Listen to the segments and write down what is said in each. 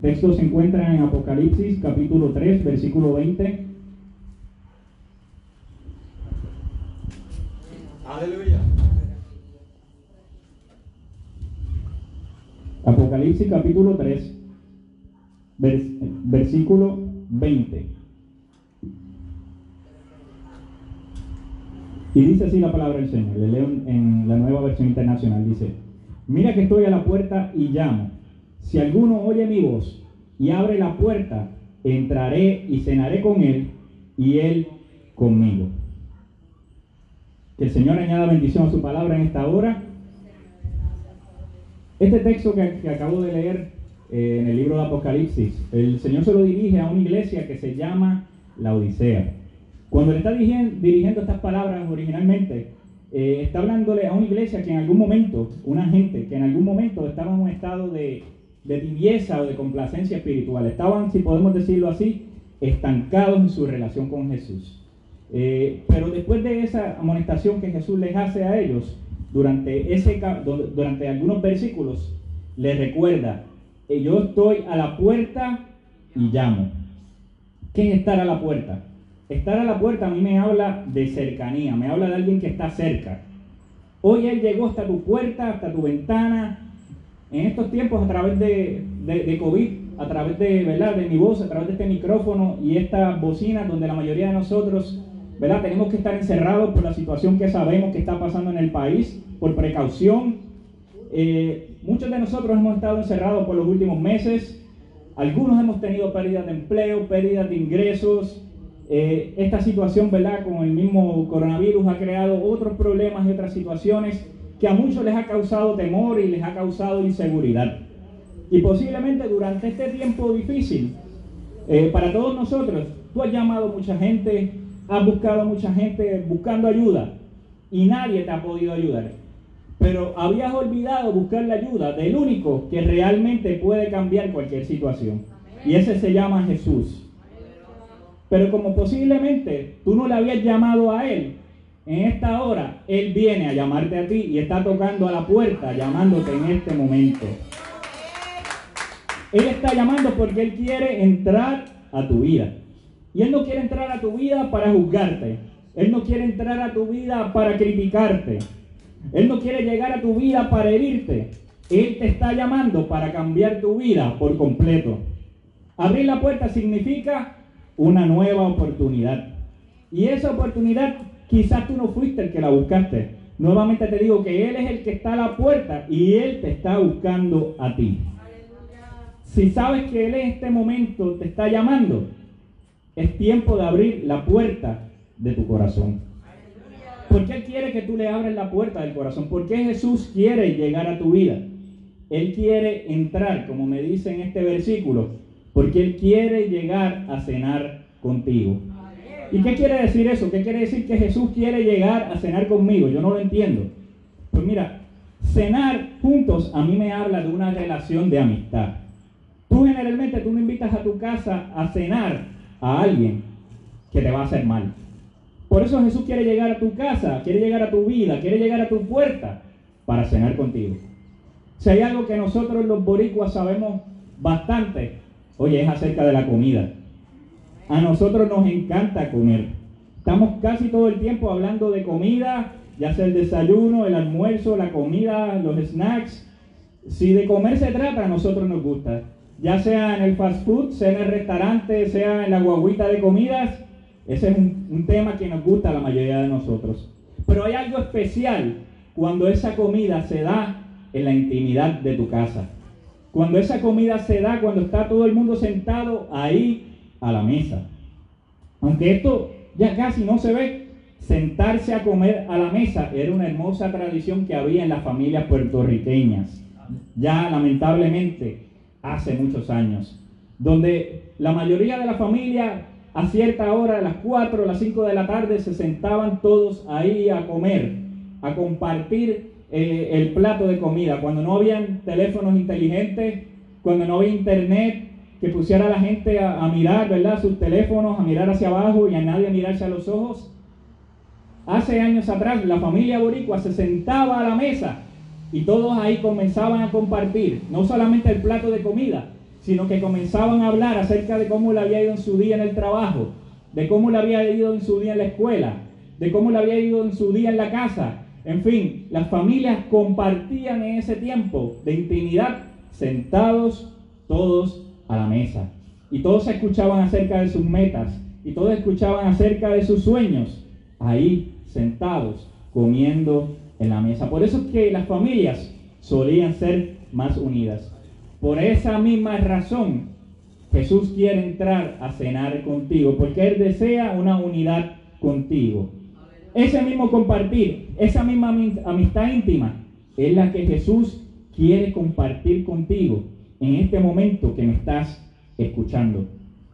texto se encuentra en Apocalipsis capítulo 3, versículo 20. Aleluya. Apocalipsis capítulo 3, vers- versículo 20. Y dice así la palabra del Señor, le leo en la nueva versión internacional, dice, mira que estoy a la puerta y llamo. Si alguno oye mi voz y abre la puerta, entraré y cenaré con él y él conmigo. Que el Señor añada bendición a su palabra en esta hora. Este texto que, acabo de leer eh, en el libro de Apocalipsis, el Señor se lo dirige a una iglesia que se llama la Odisea. Cuando le está dirigiendo estas palabras originalmente, eh, está hablándole a una iglesia que en algún momento, una gente que en algún momento estaba en un estado de, de tibieza o de complacencia espiritual. Estaban, si podemos decirlo así, estancados en su relación con Jesús. Eh, pero después de esa amonestación que Jesús les hace a ellos, durante, ese, durante algunos versículos, les recuerda, eh, yo estoy a la puerta y llamo. ¿Qué es estar a la puerta? Estar a la puerta a mí me habla de cercanía, me habla de alguien que está cerca. Hoy Él llegó hasta tu puerta, hasta tu ventana. En estos tiempos, a través de, de- de COVID, a través de, ¿verdad? de mi voz, a través de este micrófono y esta bocina, donde la mayoría de nosotros ¿verdad? tenemos que estar encerrados por la situación que sabemos que está pasando en el país, por precaución. Eh, muchos de nosotros hemos estado encerrados por los últimos meses. Algunos hemos tenido pérdidas de empleo, pérdidas de ingresos. Eh, esta situación, ¿verdad? Con el mismo coronavirus ha creado otros problemas y otras situaciones que a muchos les ha causado temor y les ha causado inseguridad. Y posiblemente durante este tiempo difícil, eh, para todos nosotros, tú has llamado a mucha gente, has buscado a mucha gente buscando ayuda y nadie te ha podido ayudar. Pero habías olvidado buscar la ayuda del único que realmente puede cambiar cualquier situación. Y ese se llama Jesús. Pero como posiblemente tú no le habías llamado a Él, en esta hora Él viene a llamarte a ti y está tocando a la puerta, llamándote en este momento. Él está llamando porque Él quiere entrar a tu vida. Y Él no quiere entrar a tu vida para juzgarte. Él no quiere entrar a tu vida para criticarte. Él no quiere llegar a tu vida para herirte. Él te está llamando para cambiar tu vida por completo. Abrir la puerta significa una nueva oportunidad. Y esa oportunidad quizás tú no fuiste el que la buscaste. Nuevamente te digo que Él es el que está a la puerta y Él te está buscando a ti. Si sabes que Él en este momento te está llamando, es tiempo de abrir la puerta de tu corazón. Porque Él quiere que tú le abres la puerta del corazón. Porque Jesús quiere llegar a tu vida. Él quiere entrar, como me dice en este versículo, porque Él quiere llegar a cenar contigo. ¿Y qué quiere decir eso? ¿Qué quiere decir que Jesús quiere llegar a cenar conmigo? Yo no lo entiendo. Pues mira, cenar juntos a mí me habla de una relación de amistad. Tú generalmente tú no invitas a tu casa a cenar a alguien que te va a hacer mal. Por eso Jesús quiere llegar a tu casa, quiere llegar a tu vida, quiere llegar a tu puerta para cenar contigo. Si hay algo que nosotros los boricuas sabemos bastante, oye, es acerca de la comida. A nosotros nos encanta comer. Estamos casi todo el tiempo hablando de comida, ya sea el desayuno, el almuerzo, la comida, los snacks. Si de comer se trata, a nosotros nos gusta. Ya sea en el fast food, sea en el restaurante, sea en la guaguita de comidas, ese es un, un tema que nos gusta a la mayoría de nosotros. Pero hay algo especial cuando esa comida se da en la intimidad de tu casa. Cuando esa comida se da, cuando está todo el mundo sentado ahí a la mesa. Aunque esto ya casi no se ve, sentarse a comer a la mesa era una hermosa tradición que había en las familias puertorriqueñas. Ya lamentablemente hace muchos años. Donde la mayoría de la familia a cierta hora, a las 4 o las 5 de la tarde, se sentaban todos ahí a comer, a compartir eh, el plato de comida. Cuando no habían teléfonos inteligentes, cuando no había internet, que pusiera a la gente a, mirar, ¿verdad? Sus teléfonos, a mirar hacia abajo y a nadie a mirarse a los ojos. Hace años atrás, la familia boricua se sentaba a la mesa y todos ahí comenzaban a compartir, no solamente el plato de comida, sino que comenzaban a hablar acerca de cómo le había ido en su día en el trabajo, de cómo le había ido en su día en la escuela, de cómo le había ido en su día en la casa. En fin, las familias compartían en ese tiempo de intimidad sentados todos a la mesa. Y todos escuchaban acerca de sus metas y todos escuchaban acerca de sus sueños, ahí sentados, comiendo en la mesa. Por eso es que las familias solían ser más unidas. Por esa misma razón, Jesús quiere entrar a cenar contigo, porque Él desea una unidad contigo. Ese mismo compartir, esa misma amistad íntima, es la que Jesús quiere compartir contigo en este momento que me estás escuchando.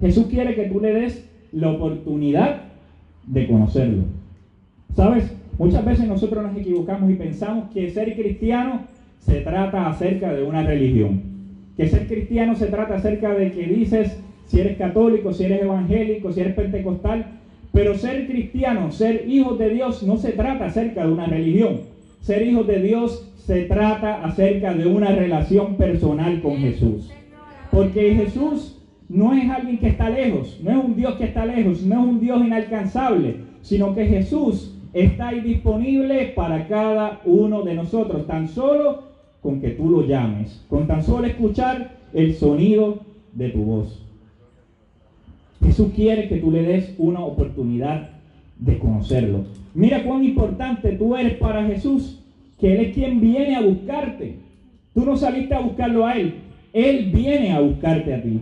Jesús quiere que tú le des la oportunidad de conocerlo. ¿Sabes? Muchas veces nosotros nos equivocamos y pensamos que ser cristiano se trata acerca de una religión. Que ser cristiano se trata acerca de que dices si eres católico, si eres evangélico, si eres pentecostal. Pero ser cristiano, ser hijos de Dios, no se trata acerca de una religión. Ser hijos de Dios se trata acerca de una relación personal con Jesús. Porque Jesús no es alguien que está lejos, no es un Dios que está lejos, no es un Dios inalcanzable, sino que Jesús está ahí disponible para cada uno de nosotros, tan solo con que tú lo llames, con tan solo escuchar el sonido de tu voz. Jesús quiere que tú le des una oportunidad de conocerlo. Mira cuán importante tú eres para Jesús, que Él es quien viene a buscarte. Tú no saliste a buscarlo a Él, Él viene a buscarte a ti.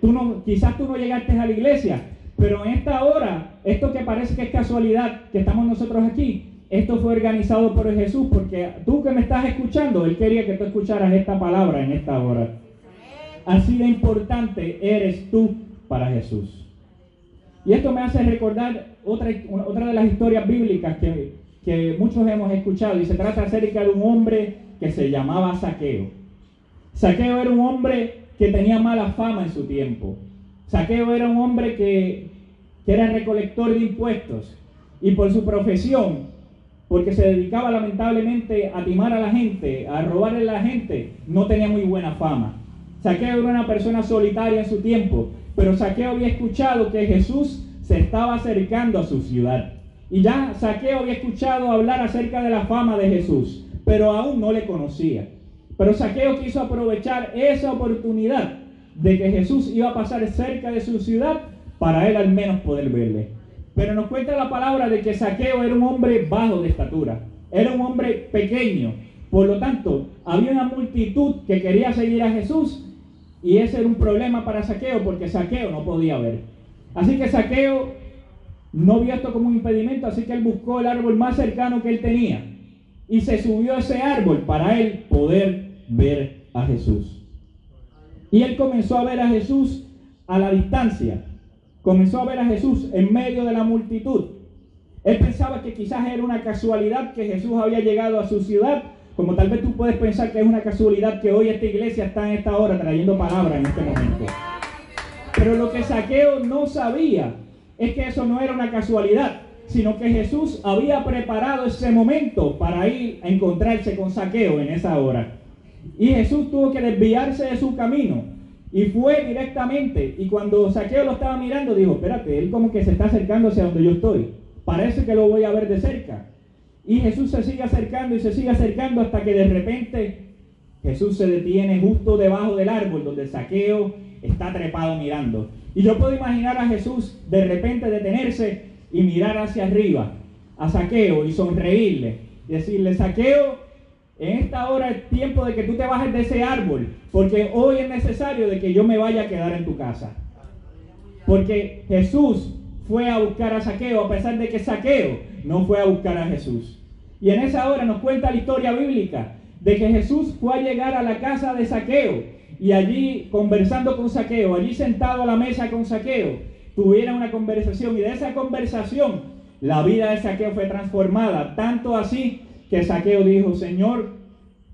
Tú no, quizás tú no llegaste a la iglesia, pero en esta hora, esto que parece que es casualidad, que estamos nosotros aquí, esto fue organizado por Jesús, porque tú que me estás escuchando, Él quería que tú escucharas esta palabra en esta hora. Así de importante eres tú para Jesús. Y esto me hace recordar otra, otra de las historias bíblicas que, que muchos hemos escuchado, y se trata acerca de un hombre que se llamaba Saqueo. Saqueo era un hombre que tenía mala fama en su tiempo. Saqueo era un hombre que, que era recolector de impuestos y por su profesión porque se dedicaba lamentablemente a timar a la gente, a robarle a la gente, no tenía muy buena fama. Saqueo era una persona solitaria en su tiempo, pero Saqueo había escuchado que Jesús se estaba acercando a su ciudad. Y ya Saqueo había escuchado hablar acerca de la fama de Jesús, pero aún no le conocía. Pero Saqueo quiso aprovechar esa oportunidad de que Jesús iba a pasar cerca de su ciudad para él al menos poder verle. Pero nos cuenta la palabra de que Saqueo era un hombre bajo de estatura, era un hombre pequeño. Por lo tanto, había una multitud que quería seguir a Jesús y ese era un problema para Saqueo porque Saqueo no podía ver. Así que Saqueo no vio esto como un impedimento, así que él buscó el árbol más cercano que él tenía y se subió a ese árbol para él poder ver a Jesús. Y él comenzó a ver a Jesús a la distancia comenzó a ver a Jesús en medio de la multitud. Él pensaba que quizás era una casualidad que Jesús había llegado a su ciudad, como tal vez tú puedes pensar que es una casualidad que hoy esta iglesia está en esta hora trayendo palabra en este momento. Pero lo que Saqueo no sabía es que eso no era una casualidad, sino que Jesús había preparado ese momento para ir a encontrarse con Saqueo en esa hora. Y Jesús tuvo que desviarse de su camino y fue directamente, y cuando Saqueo lo estaba mirando, dijo, espérate, él como que se está acercando hacia donde yo estoy. Parece que lo voy a ver de cerca. Y Jesús se sigue acercando y se sigue acercando hasta que de repente Jesús se detiene justo debajo del árbol donde Saqueo está trepado mirando. Y yo puedo imaginar a Jesús de repente detenerse y mirar hacia arriba a Saqueo y sonreírle. Y decirle, Saqueo, en esta hora es tiempo de que tú te bajes de ese árbol, porque hoy es necesario de que yo me vaya a quedar en tu casa. Porque Jesús fue a buscar a Saqueo, a pesar de que Saqueo no fue a buscar a Jesús. Y en esa hora nos cuenta la historia bíblica de que Jesús fue a llegar a la casa de Saqueo y allí conversando con Saqueo, allí sentado a la mesa con Saqueo, tuvieron una conversación y de esa conversación la vida de Saqueo fue transformada, tanto así que Saqueo dijo, Señor,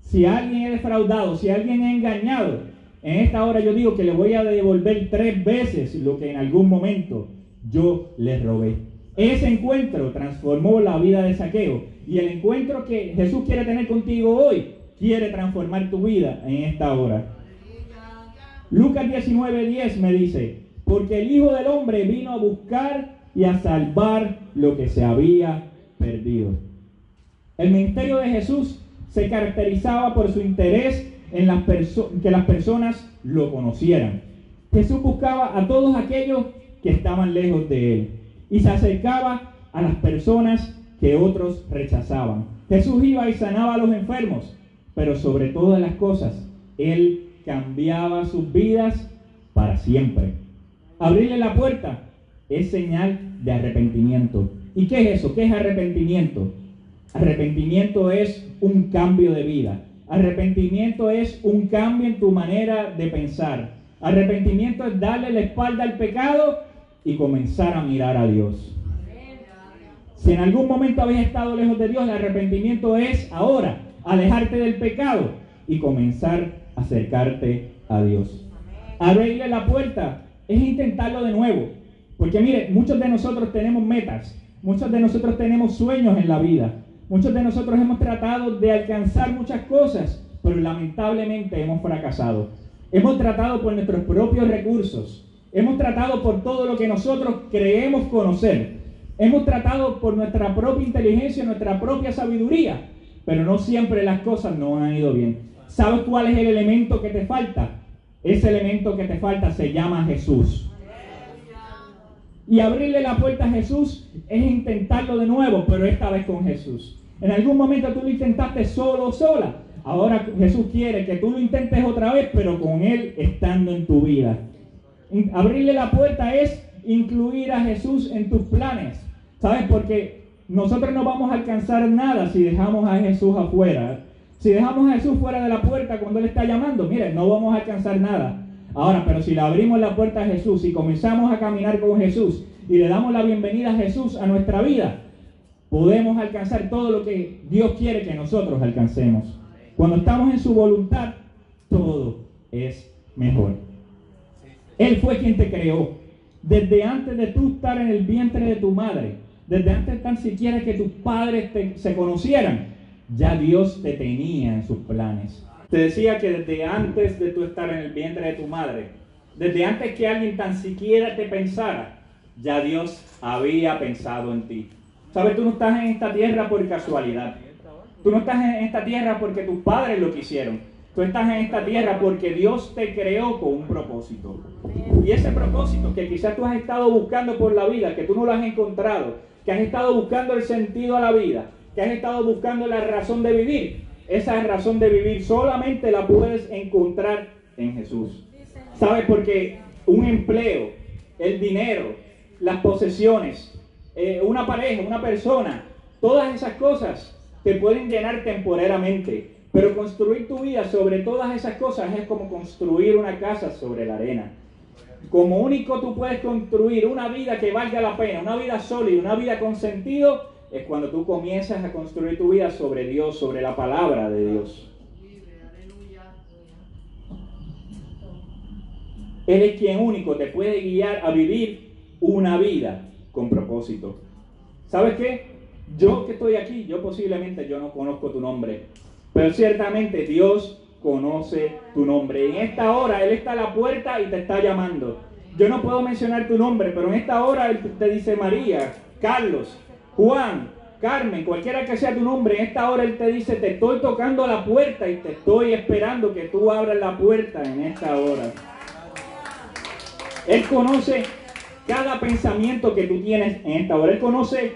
si alguien ha defraudado, si alguien ha engañado, en esta hora yo digo que le voy a devolver tres veces lo que en algún momento yo le robé. Ese encuentro transformó la vida de Saqueo y el encuentro que Jesús quiere tener contigo hoy quiere transformar tu vida en esta hora. Lucas 19:10 me dice, porque el Hijo del Hombre vino a buscar y a salvar lo que se había perdido. El ministerio de Jesús se caracterizaba por su interés en las que las personas lo conocieran. Jesús buscaba a todos aquellos que estaban lejos de él y se acercaba a las personas que otros rechazaban. Jesús iba y sanaba a los enfermos, pero sobre todas las cosas, él cambiaba sus vidas para siempre. Abrirle la puerta es señal de arrepentimiento. ¿Y qué es eso? ¿Qué es arrepentimiento? Arrepentimiento es un cambio de vida. Arrepentimiento es un cambio en tu manera de pensar. Arrepentimiento es darle la espalda al pecado y comenzar a mirar a Dios. Si en algún momento habéis estado lejos de Dios, el arrepentimiento es ahora alejarte del pecado y comenzar acercarte a Dios. Abrirle la puerta es intentarlo de nuevo. Porque mire, muchos de nosotros tenemos metas, muchos de nosotros tenemos sueños en la vida, muchos de nosotros hemos tratado de alcanzar muchas cosas, pero lamentablemente hemos fracasado. Hemos tratado por nuestros propios recursos, hemos tratado por todo lo que nosotros creemos conocer, hemos tratado por nuestra propia inteligencia, nuestra propia sabiduría, pero no siempre las cosas no han ido bien. ¿Sabes cuál es el elemento que te falta? Ese elemento que te falta se llama Jesús. Y abrirle la puerta a Jesús es intentarlo de nuevo, pero esta vez con Jesús. En algún momento tú lo intentaste solo sola. Ahora Jesús quiere que tú lo intentes otra vez, pero con Él estando en tu vida. Abrirle la puerta es incluir a Jesús en tus planes. ¿Sabes? Porque nosotros no vamos a alcanzar nada si dejamos a Jesús afuera. Si dejamos a Jesús fuera de la puerta cuando Él está llamando, mire, no vamos a alcanzar nada. Ahora, pero si le abrimos la puerta a Jesús y comenzamos a caminar con Jesús y le damos la bienvenida a Jesús a nuestra vida, podemos alcanzar todo lo que Dios quiere que nosotros alcancemos. Cuando estamos en su voluntad, todo es mejor. Él fue quien te creó. Desde antes de tú estar en el vientre de tu madre, desde antes tan siquiera que tus padres se conocieran, ya Dios te tenía en sus planes. Te decía que desde antes de tú estar en el vientre de tu madre, desde antes que alguien tan siquiera te pensara, ya Dios había pensado en ti. Sabes, tú no estás en esta tierra por casualidad. Tú no estás en esta tierra porque tus padres lo quisieron. Tú estás en esta tierra porque Dios te creó con un propósito. Y ese propósito que quizás tú has estado buscando por la vida, que tú no lo has encontrado, que has estado buscando el sentido a la vida, has estado buscando la razón de vivir, esa razón de vivir solamente la puedes encontrar en Jesús. ¿Sabes? Porque un empleo, el dinero, las posesiones, eh, una pareja, una persona, todas esas cosas te pueden llenar temporariamente. Pero construir tu vida sobre todas esas cosas es como construir una casa sobre la arena. Como único tú puedes construir una vida que valga la pena, una vida sólida, una vida con sentido, es cuando tú comienzas a construir tu vida sobre Dios, sobre la palabra de Dios. Él es quien único te puede guiar a vivir una vida con propósito. ¿Sabes qué? Yo que estoy aquí, yo posiblemente yo no conozco tu nombre, pero ciertamente Dios conoce tu nombre. En esta hora Él está a la puerta y te está llamando. Yo no puedo mencionar tu nombre, pero en esta hora Él te dice María, Carlos, Juan, Carmen, cualquiera que sea tu nombre, en esta hora Él te dice, te estoy tocando la puerta y te estoy esperando que tú abras la puerta en esta hora. Él conoce cada pensamiento que tú tienes en esta hora. Él conoce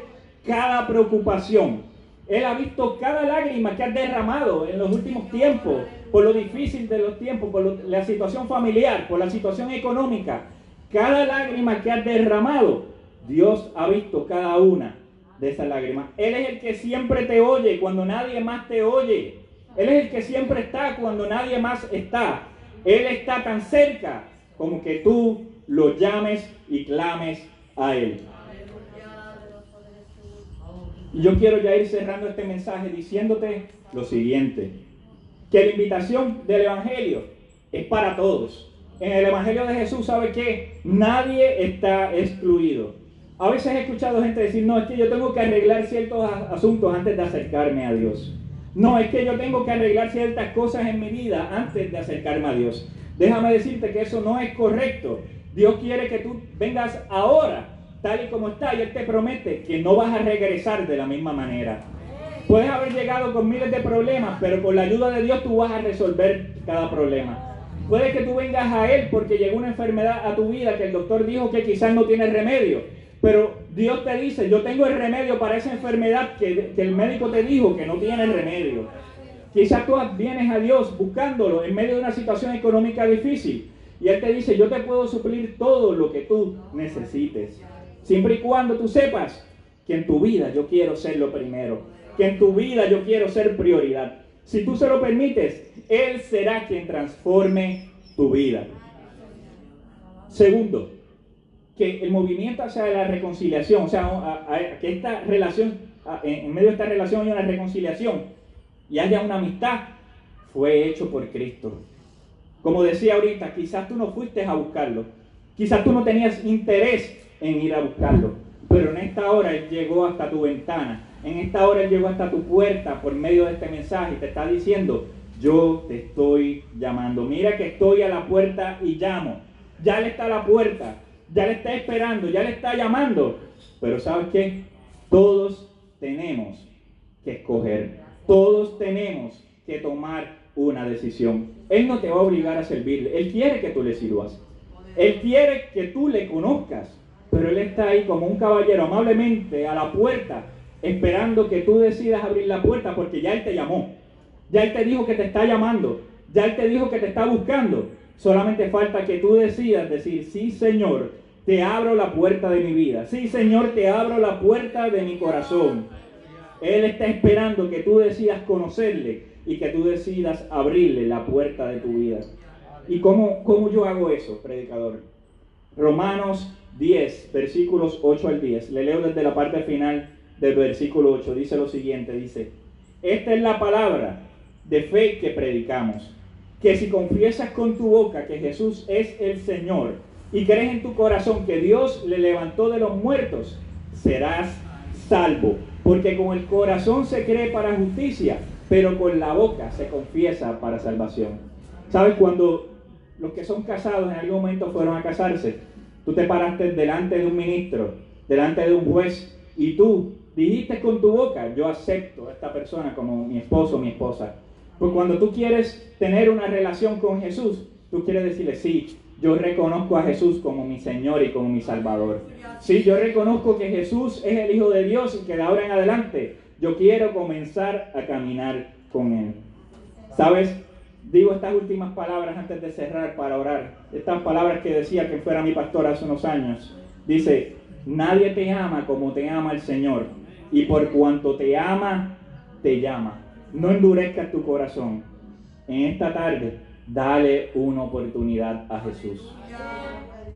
cada preocupación. Él ha visto cada lágrima que has derramado en los últimos tiempos, por lo difícil de los tiempos, por la situación familiar, por la situación económica. Cada lágrima que has derramado, Dios ha visto cada una de esa lágrima. Él es el que siempre te oye cuando nadie más te oye. Él es el que siempre está cuando nadie más está. Él está tan cerca como que tú lo llames y clames a Él. Y yo quiero ya ir cerrando este mensaje diciéndote lo siguiente, que la invitación del Evangelio es para todos. En el Evangelio de Jesús sabe que nadie está excluido. A veces he escuchado gente decir, no, es que yo tengo que arreglar ciertos asuntos antes de acercarme a Dios. No, es que yo tengo que arreglar ciertas cosas en mi vida antes de acercarme a Dios. Déjame decirte que eso no es correcto. Dios quiere que tú vengas ahora, tal y como está, y Él te promete que no vas a regresar de la misma manera. Puedes haber llegado con miles de problemas, pero con la ayuda de Dios tú vas a resolver cada problema. Puede que tú vengas a Él porque llegó una enfermedad a tu vida que el doctor dijo que quizás no tiene remedio. Pero Dios te dice, yo tengo el remedio para esa enfermedad que, el médico te dijo que no tiene remedio. Quizás tú vienes a Dios buscándolo en medio de una situación económica difícil. Y Él te dice, yo te puedo suplir todo lo que tú necesites. Siempre y cuando tú sepas que en tu vida yo quiero ser lo primero. Que en tu vida yo quiero ser prioridad. Si tú se lo permites, Él será quien transforme tu vida. Segundo, que el movimiento hacia la reconciliación, o sea, que esta relación, en medio de esta relación haya una reconciliación y haya una amistad, fue hecho por Cristo. Como decía ahorita, quizás tú no fuiste a buscarlo, quizás tú no tenías interés en ir a buscarlo, pero en esta hora Él llegó hasta tu ventana en esta hora Él llegó hasta tu puerta por medio de este mensaje y te está diciendo, yo te estoy llamando. Mira que estoy a la puerta y llamo. Ya le está a la puerta, ya le está esperando, ya le está llamando. Pero ¿sabes qué? Todos tenemos que escoger. Todos tenemos que tomar una decisión. Él no te va a obligar a servirle. Él quiere que tú le sirvas. Él quiere que tú le conozcas. Pero Él está ahí como un caballero amablemente a la puerta esperando que tú decidas abrir la puerta porque ya Él te llamó. Ya Él te dijo que te está llamando. Ya Él te dijo que te está buscando. Solamente falta que tú decidas decir, sí Señor, te abro la puerta de mi vida. Sí Señor, te abro la puerta de mi corazón. Él está esperando que tú decidas conocerle y que tú decidas abrirle la puerta de tu vida. ¿Y cómo, cómo yo hago eso, predicador? Romanos 10, versículos 8 al 10. Le leo desde la parte final del versículo 8 dice lo siguiente, dice, esta es la palabra de fe que predicamos, que si confiesas con tu boca que Jesús es el Señor y crees en tu corazón que Dios le levantó de los muertos, serás salvo, porque con el corazón se cree para justicia, pero con la boca se confiesa para salvación. ¿Sabes cuando los que son casados en algún momento fueron a casarse? Tú te paraste delante de un ministro, delante de un juez, y tú dijiste con tu boca, yo acepto a esta persona como mi esposo o mi esposa. Pues cuando tú quieres tener una relación con Jesús, tú quieres decirle, sí, yo reconozco a Jesús como mi Señor y como mi Salvador. Sí, yo reconozco que Jesús es el Hijo de Dios y que de ahora en adelante yo quiero comenzar a caminar con Él. ¿Sabes? Digo estas últimas palabras antes de cerrar para orar. Estas palabras que decía que fuera mi pastor hace unos años. Dice, nadie te ama como te ama el Señor y por cuanto te ama, te llama. No endurezcas tu corazón. En esta tarde, dale una oportunidad a Jesús.